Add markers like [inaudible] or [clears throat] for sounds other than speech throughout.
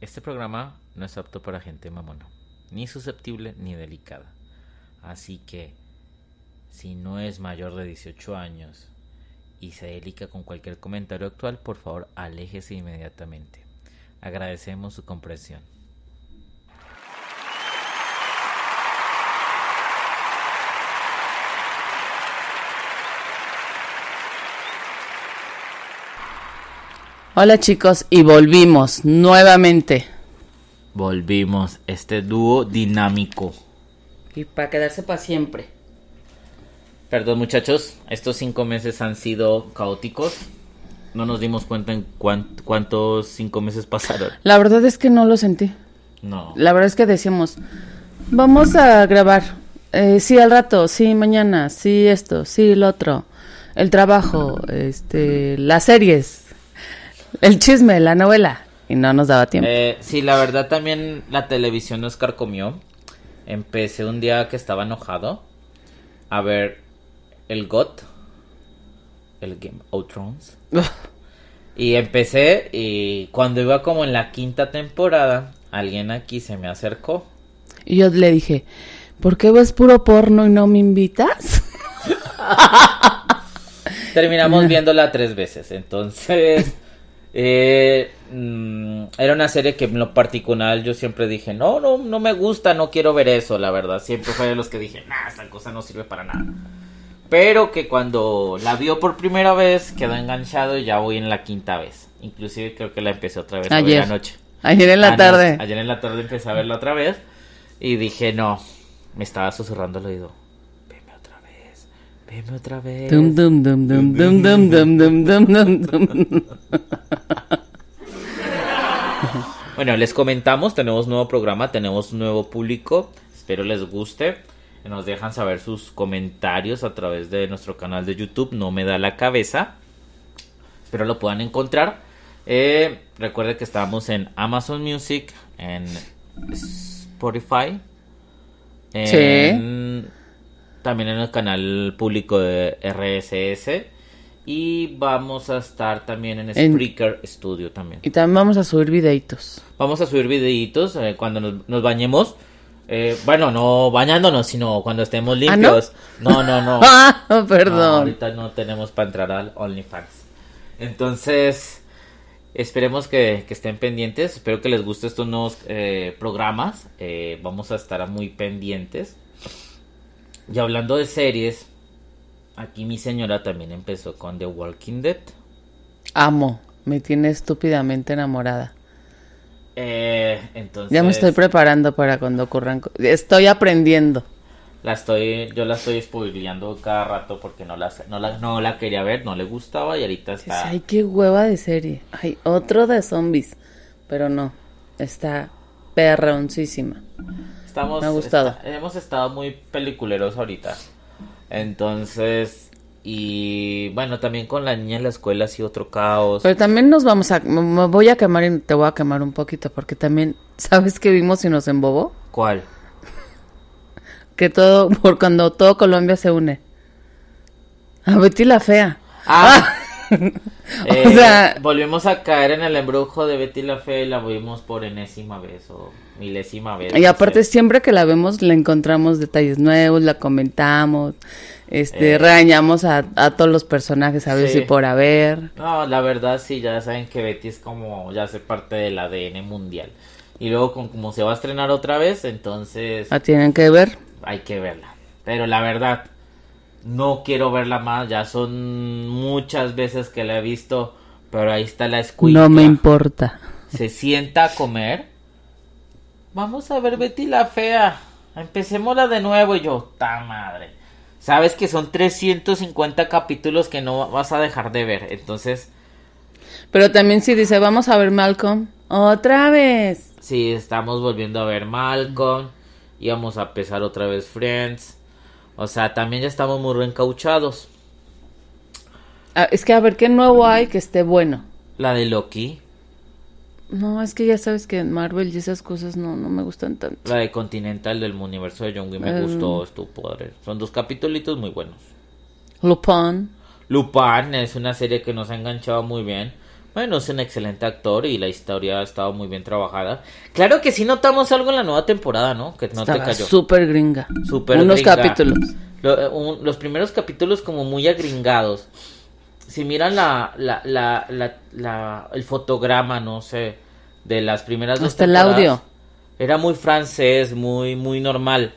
Este programa no es apto para gente mamona, ni susceptible ni delicada. Así que, si no es mayor de 18 años y se delica con cualquier comentario actual, por favor aléjese inmediatamente. Agradecemos su comprensión. Hola chicos, y volvimos nuevamente. Volvimos, este dúo dinámico. Y para quedarse para siempre. Perdón muchachos, estos cinco meses han sido caóticos. No nos dimos cuenta en cuán- cuántos cinco meses pasaron. La verdad es que no lo sentí. No. La verdad es que decíamos, vamos a grabar. Eh, sí, al rato, sí, mañana, sí, esto, sí, lo otro. El trabajo, este, las series, el chisme, la novela. Y no nos daba tiempo. Eh, sí, la verdad también la televisión nos carcomió. Empecé un día que estaba enojado a ver el GOT, el Game of Thrones. [laughs] Y empecé y cuando iba como en la quinta temporada, alguien aquí se me acercó. Y yo le dije, ¿por qué ves puro porno y no me invitas? [laughs] Terminamos [laughs] viéndola tres veces, entonces eh, mm, era una serie que en lo particular yo siempre dije, no, no, no me gusta, no quiero ver eso, la verdad, siempre fue de los que dije, nah, esta cosa no sirve para nada. Pero que cuando la vio por primera vez quedó enganchado y ya voy en la quinta vez. Inclusive creo que la empecé otra vez Ayer. anoche. Ayer en la Ah, no, tarde. ayer en la tarde empecé a verla otra vez y dije, no, me estaba susurrando el oído. Veme otra vez. Dum, dum, dum, dum, dum, dum, dum, dum, dum, dum, dum. [laughs] Bueno, les comentamos, tenemos nuevo programa, tenemos nuevo público, espero les guste. Nos dejan saber sus comentarios a través de nuestro canal de YouTube, no me da la cabeza. Espero lo puedan encontrar. Eh, recuerde que estamos en Amazon Music, en Spotify, en- también en el canal público de RSS. Y vamos a estar también en En- Spreaker Studio también. Y también vamos a subir videitos. Vamos a subir videitos eh, cuando nos, nos bañemos. Eh, bueno, no bañándonos, sino cuando estemos ¿Ah, no? limpios. no? no, no, [laughs] Ah, No, perdón. ahorita no tenemos para entrar al OnlyFans. Entonces, esperemos que, que estén pendientes. Espero que les guste estos nuevos eh, programas. Eh, vamos a estar muy pendientes. Y hablando de series, aquí mi señora también empezó con The Walking Dead. Amo. Me tiene estúpidamente enamorada. Eh, entonces, Ya me estoy preparando para cuando ocurran. Estoy aprendiendo. La estoy, yo la estoy spoileando cada rato porque no la, no la, no la quería ver, no le gustaba y ahorita está. Ay, qué hueva de serie. Ay, otro de zombies. Pero no. Está perroncísima. Estamos, me ha gustado. está- hemos estado muy peliculeros ahorita. Entonces, y bueno, también con la niña en la escuela ha sido otro caos. Pero también nos vamos a. Me me voy a quemar y te voy a quemar un poquito. Porque también. [laughs] ¿Sabes qué vimos y nos embobó? ¿Cuál? [laughs] Que todo. Por cuando todo Colombia se une. A Betty la Fea. Ah, [laughs] [laughs] O eh, sea- volvimos a caer en el embrujo de Betty la Fe y la vimos por enésima vez o milésima vez. Y aparte sé. siempre que la vemos le encontramos detalles nuevos, la comentamos, este, Eh. regañamos a, a todos los personajes a ver Sí. si por haber. No, la verdad sí, ya saben que Betty es como, ya hace parte del ADN mundial. Y luego con- como se va a estrenar otra vez, entonces La tienen que ver. hay que verla. Pero la verdad, no quiero verla más, ya son muchas veces que la he visto, pero ahí está la escuela. No me importa. Se sienta a comer. Vamos a ver Betty la fea. Empecémosla de nuevo y yo, ta madre. Sabes que son 350 capítulos que no vas a dejar de ver, entonces Pero también si dice, vamos a ver Malcolm, otra vez. Sí, estamos volviendo a ver Malcolm. Íbamos a empezar otra vez Friends. O sea, también ya estamos muy reencauchados. Ah, es que a ver, ¿qué nuevo hay que esté bueno? La de Loki. No, es que ya sabes que en Marvel y esas cosas no, no me gustan tanto. La de Continental del universo de Young me Eh. gustó, estuvo. Son dos capítulos muy buenos. Lupin. Lupin es una serie que nos ha enganchado muy bien. Bueno, es un excelente actor y la historia ha estado muy bien trabajada. Claro que sí notamos algo en la nueva temporada, ¿no? Que no te cayó. súper gringa. Súper Unos gringa. capítulos. Lo- eh, un- los primeros capítulos como muy agringados. Si miran la, la, la, la, la- el fotograma, no sé, de las primeras dos Hasta el temporadas, audio. Era muy francés, muy, muy normal.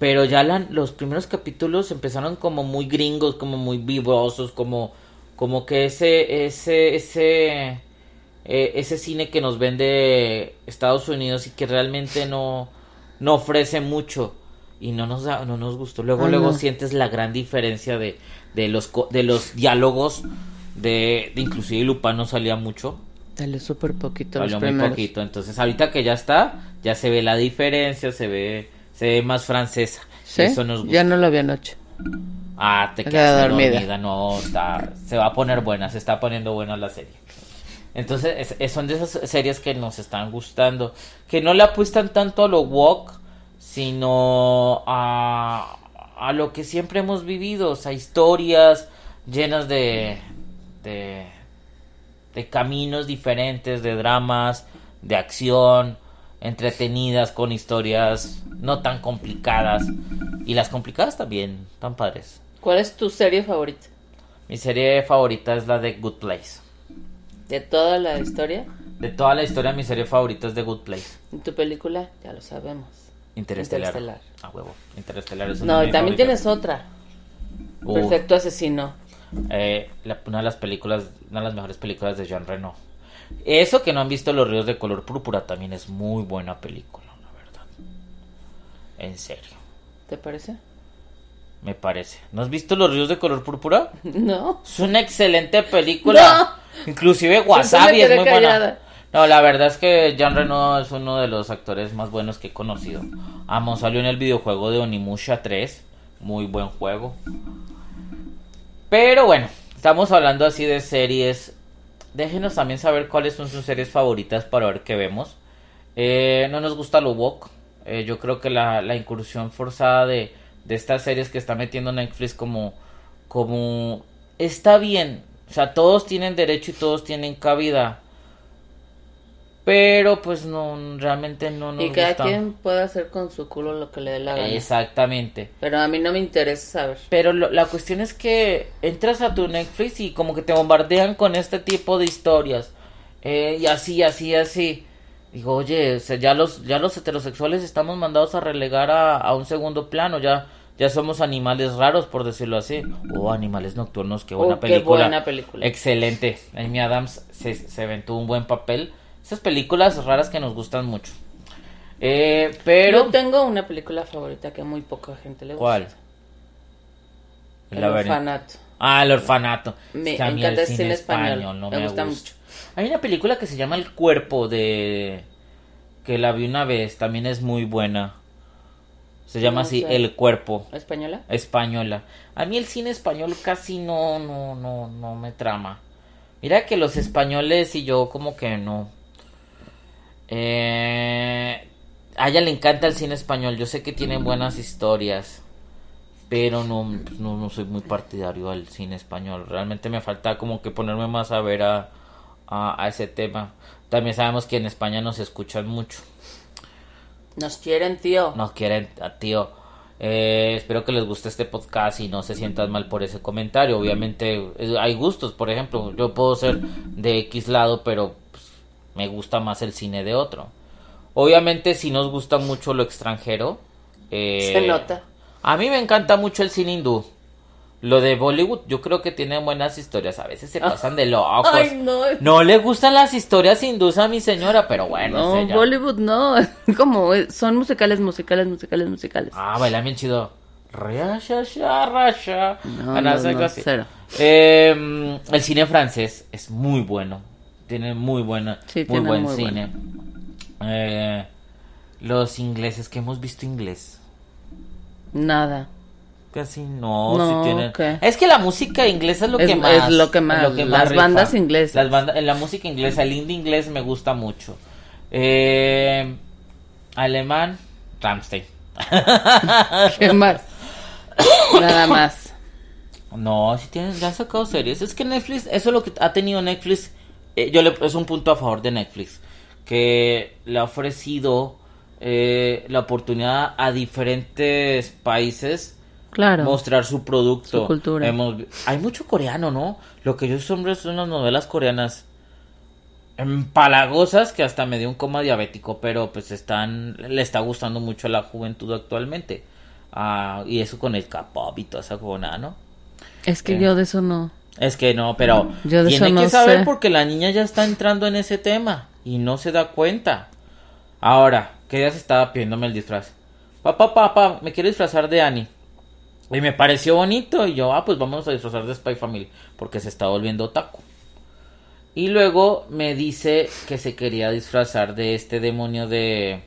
Pero ya la- los primeros capítulos empezaron como muy gringos, como muy vibrosos, como, como que ese, ese, ese, eh, ese cine que nos vende Estados Unidos y que realmente no, no ofrece mucho y no nos da- no nos gustó. Luego, Ay, luego no. sientes la gran diferencia de, de los de los diálogos de, de inclusive Lupano salía mucho. Dale súper poquito Salió muy primeros. poquito. Entonces, ahorita que ya está, ya se ve la diferencia, se ve, se ve más francesa. ¿Sí? Eso nos gusta. Ya no lo vi anoche. Ah, te quedé dormida. dormida. No, está, se va a poner buena, se está poniendo buena la serie. Entonces, es- es- son de esas series que nos están gustando. Que no le apuestan tanto a lo walk, sino a, a lo que siempre hemos vivido. O sea, historias llenas de, de, de caminos diferentes, de dramas, de acción, entretenidas, con historias no tan complicadas. Y las complicadas también, tan padres. ¿Cuál es tu serie favorita? Mi serie favorita es la de Good Place. ¿De toda la historia? De toda la historia, mi serie favorita es The Good Place. ¿Y tu película? Ya lo sabemos. Interestelar. Interestelar. A huevo. Interestelar es una No, y también tienes otra. Uh, Perfecto asesino. eh, la- una de las películas, una de las mejores películas de Jean Reno. Eso que no han visto Los Ríos de Color Púrpura también es muy buena película, la verdad. En serio, ¿Te parece? Me parece. ¿No has visto Los Ríos de Color Púrpura? [laughs] No. Es una excelente película. Inclusive Wasabi es muy callada. buena. No, la verdad es que Jean Reno es uno de los actores más buenos que he conocido. Amo, salió en el videojuego de Onimusha 3. Muy buen juego. Pero bueno, estamos hablando así de series. Déjenos también saber cuáles son sus series favoritas para ver qué vemos. Eh, no nos gusta lo woke. Eh, yo creo que la, la incursión forzada de, de estas series que está metiendo Netflix como, como está bien. O sea, todos tienen derecho y todos tienen cabida. Pero pues no, realmente no nos y cada gusta. quien puede hacer con su culo lo que le dé la gana. Exactamente. Pero a mí no me interesa saber. Pero lo- la cuestión es que entras a tu Netflix y como que te bombardean con este tipo de historias. Eh, y así, así, así. Digo, oye, o sea, ya los, ya los heterosexuales estamos mandados a relegar a, a un segundo plano. Ya, ya somos animales raros, por decirlo así. O animales nocturnos, qué buena Oh, qué película. buena película. Excelente. Amy Adams se, se aventó un buen papel. Esas películas raras que nos gustan mucho. Eh, pero... Yo tengo una película favorita que a muy poca gente le gusta. ¿Cuál? El orfanato. Ah, el orfanato. Me encanta el cine español, no me me, gusta gusta. mucho. Hay una película que se llama El Cuerpo de... que la vi una vez, también es muy buena. Se llama No así sé. El Cuerpo, ¿Española? española. A mí el cine español casi no, no, no, no me trama. Mira que los españoles y yo como que no. Eh, a ella le encanta el cine español. Yo sé que tienen buenas historias. Pero no, pues, no, no soy muy partidario al cine español. Realmente me falta como que ponerme más a ver a, a, a ese tema. También sabemos que en España nos escuchan mucho. Nos quieren, tío. Nos quieren, tío. Eh, espero que les guste este podcast y no se sientan mal por ese comentario. Obviamente hay gustos, por ejemplo, yo puedo ser de X lado, pero pues, me gusta más el cine de otro. Obviamente si nos gusta mucho lo extranjero. eh, Se nota. A mí me encanta mucho el cine hindú. Lo de Bollywood, yo creo que tiene buenas historias. A veces se pasan de locos. Ay, no. No le gustan las historias hindús a mi señora, pero bueno. No, es ella. Bollywood no. [laughs] Como eh, son musicales, musicales, musicales, musicales. Ah, bailan bien chido. Rasha, sha, rasha. No, Ah, no, no, cero. Eh, el cine francés es muy bueno. Tiene muy buena, Sí, muy buen muy cine. Eh, los ingleses que hemos visto inglés. Nada. Casi no, No, sí tienen. Es que la música inglesa es lo Es- que más. es lo que más, las rifa. bandas inglesas. Las bandas, en la música inglesa, el indie inglés me gusta mucho. Eh, alemán, Rammstein. [laughs] ¿Qué más? Nada más. No, si tienen, ya han sacado series. Es que Netflix, eso es lo que ha tenido Netflix eh, yo le, es un punto a favor de Netflix, que le ha ofrecido eh, la oportunidad a diferentes países Claro. mostrar su producto. Su cultura. Hemos- hay mucho coreano, ¿no? Lo que yo sombro son las novelas coreanas empalagosas que hasta me dio un coma diabético, pero pues están, le está gustando mucho a la juventud actualmente. Ah, y eso con el K-pop y toda esa cobonada, ¿no? Es que Eh. yo de eso no. Es que no, pero Yo de tiene eso no que saber sé. porque la niña ya está entrando en ese tema y no se da cuenta. Ahora, que ella se estaba pidiéndome el disfraz. Papá, papá, me quiero disfrazar de Annie. Y me pareció bonito y yo, ah, pues vamos a disfrazar de Spy Family porque se está volviendo otaku. Y luego me dice que se quería disfrazar de este demonio de...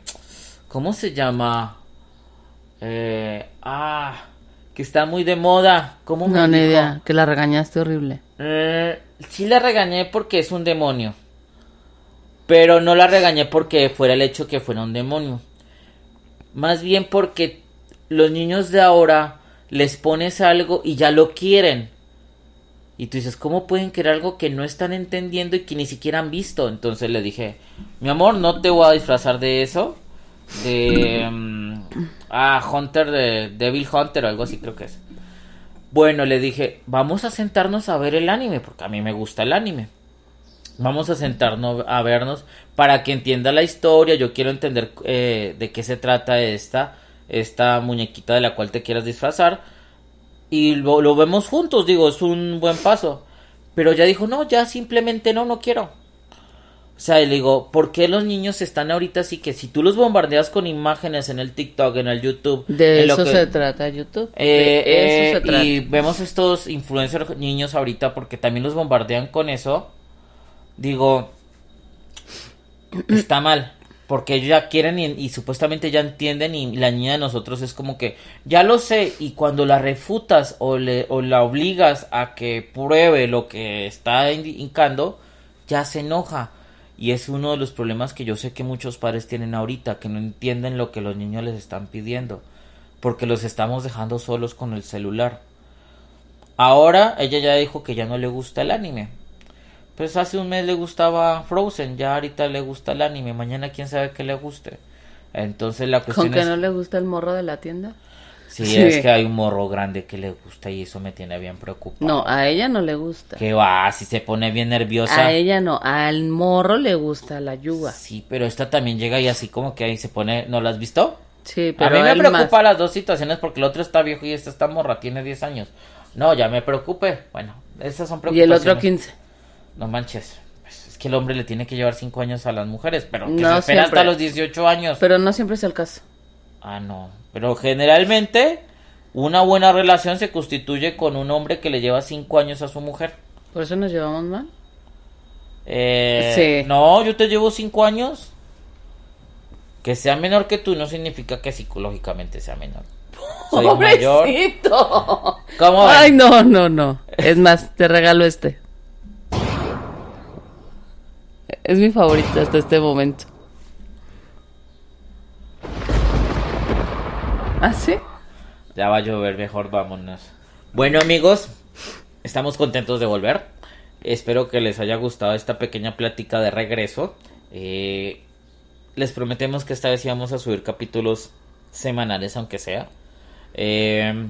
¿Cómo se llama? Eh, ah, que está muy de moda. ¿Cómo me No, ni dijo? idea. Que la regañaste horrible. Eh, sí la regañé porque es un demonio. Pero no la regañé porque fuera el hecho que fuera un demonio. Más bien porque los niños de ahora les pones algo y ya lo quieren. Y tú dices, ¿cómo pueden querer algo que no están entendiendo y que ni siquiera han visto? Entonces le dije, mi amor, no te voy a disfrazar de eso. De... mm, ah, Hunter, de Devil Hunter o algo así creo que es. Bueno, le dije, vamos a sentarnos a ver el anime, porque a mí me gusta el anime. Vamos a sentarnos a vernos para que entienda la historia. Yo quiero entender eh, de qué se trata esta, esta muñequita de la cual te quieras disfrazar. Y lo, lo vemos juntos, digo, es un buen paso. Pero ya dijo, no, ya simplemente no, no quiero. O sea, y le digo, ¿por qué los niños están ahorita así que si tú los bombardeas con imágenes en el TikTok, en el YouTube, De en lo eso que- se trata YouTube. eh, de eso eh, se trata. y vemos estos influencers niños ahorita porque también los bombardean con eso. Digo, [clears throat] está mal. Porque ellos ya quieren y, supuestamente ya entienden y la niña de nosotros es como que ya lo sé y cuando la refutas o, le, o la obligas a que pruebe lo que está indi- indicando, ya se enoja. Y es uno de los problemas que yo sé que muchos padres tienen ahorita, que no entienden lo que los niños les están pidiendo, porque los estamos dejando solos con el celular. Ahora ella ya dijo que ya no le gusta el anime. Pues hace un mes le gustaba Frozen, ya ahorita le gusta el anime, mañana quién sabe qué le guste. Entonces la cuestión ¿Con que es... no le gusta el morro de la tienda? Sí, Sí. es que hay un morro grande que le gusta y eso me tiene bien preocupado. No, a ella no le gusta. Que va, si se pone bien nerviosa. A ella no, al morro le gusta la yuga. Sí, pero esta también llega y así como que ahí se pone... ¿No la has visto? Sí, a pero mí me preocupa más. las dos situaciones porque el otro está viejo y esta está morra, tiene 10 años. No, ya me preocupe. Bueno, esas son Y preocupaciones. el otro 15. No manches. Pues, es que el hombre le tiene que llevar 5 años a las mujeres, pero que No se espera siempre. hasta los 18 años. Pero no siempre es el caso. Ah, no. Pero generalmente una buena relación se constituye con un hombre que le lleva 5 años a su mujer. Por eso nos llevamos mal. Eh, Sí. No, yo te llevo 5 años. Que sea menor que tú no significa que psicológicamente sea menor. Soy [laughs] mayor. ¿Cómo? Ay, no, no, no. Es más, te regalo este. Es mi favorito hasta este momento. ¿Ah, sí? Ya va a llover, mejor vámonos. Bueno amigos, estamos contentos de volver. Espero que les haya gustado esta pequeña plática de regreso. Eh, les prometemos que esta vez íbamos a subir capítulos semanales, aunque sea. Eh,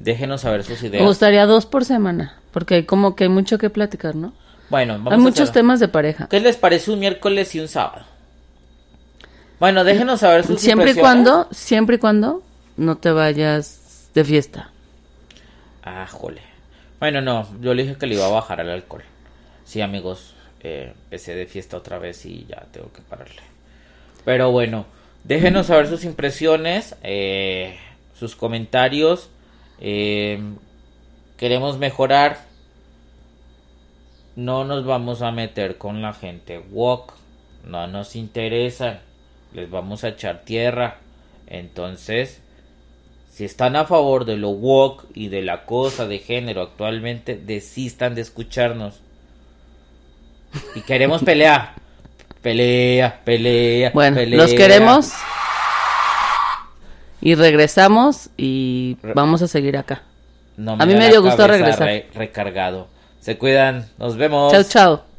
déjenos saber sus Me ideas. gustaría dos por semana. Porque hay como que hay mucho que platicar, ¿no? Bueno, vamos hay muchos temas de pareja. ¿Qué les parece un miércoles y un sábado? Bueno, déjenos saber sus Siempre y cuando, siempre y cuando no te vayas de fiesta. Ah, jole. Bueno, no, yo le dije que le iba a bajar el alcohol. Sí, amigos, eh, empecé de fiesta otra vez y ya tengo que pararle. Pero bueno, déjenos saber sus impresiones, eh, sus comentarios. eh, queremos mejorar. No nos vamos a meter con la gente walk. No nos interesa. Les vamos a echar tierra. Entonces, si están a favor de lo woke y de la cosa de género actualmente, desistan de escucharnos. Y queremos pelear. Pelea, pelea. Bueno, pelea. los queremos. Y regresamos y vamos a seguir acá. No A mí me dio gusto regresar. re- recargado. Se cuidan. Nos vemos. Chao, chao.